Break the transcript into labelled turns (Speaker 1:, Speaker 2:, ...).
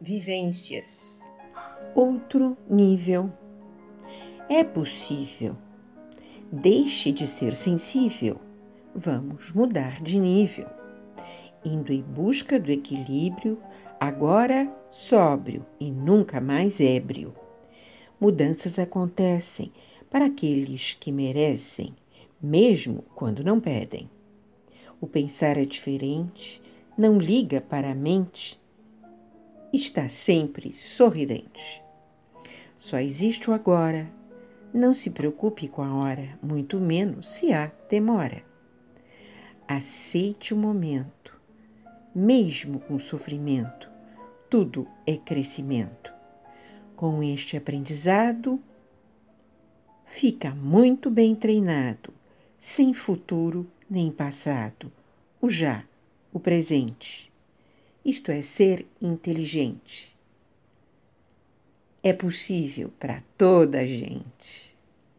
Speaker 1: vivências.
Speaker 2: Outro nível. É possível. Deixe de ser sensível. Vamos mudar de nível. Indo em busca do equilíbrio, agora sóbrio e nunca mais ébrio. Mudanças acontecem para aqueles que merecem, mesmo quando não pedem. O pensar é diferente, não liga para a mente, está sempre sorridente. Só existe o agora. Não se preocupe com a hora, muito menos se há demora. Aceite o momento, mesmo com sofrimento, tudo é crescimento. Com este aprendizado, fica muito bem treinado, sem futuro nem passado, o já, o presente isto é, ser inteligente. É possível para toda a gente.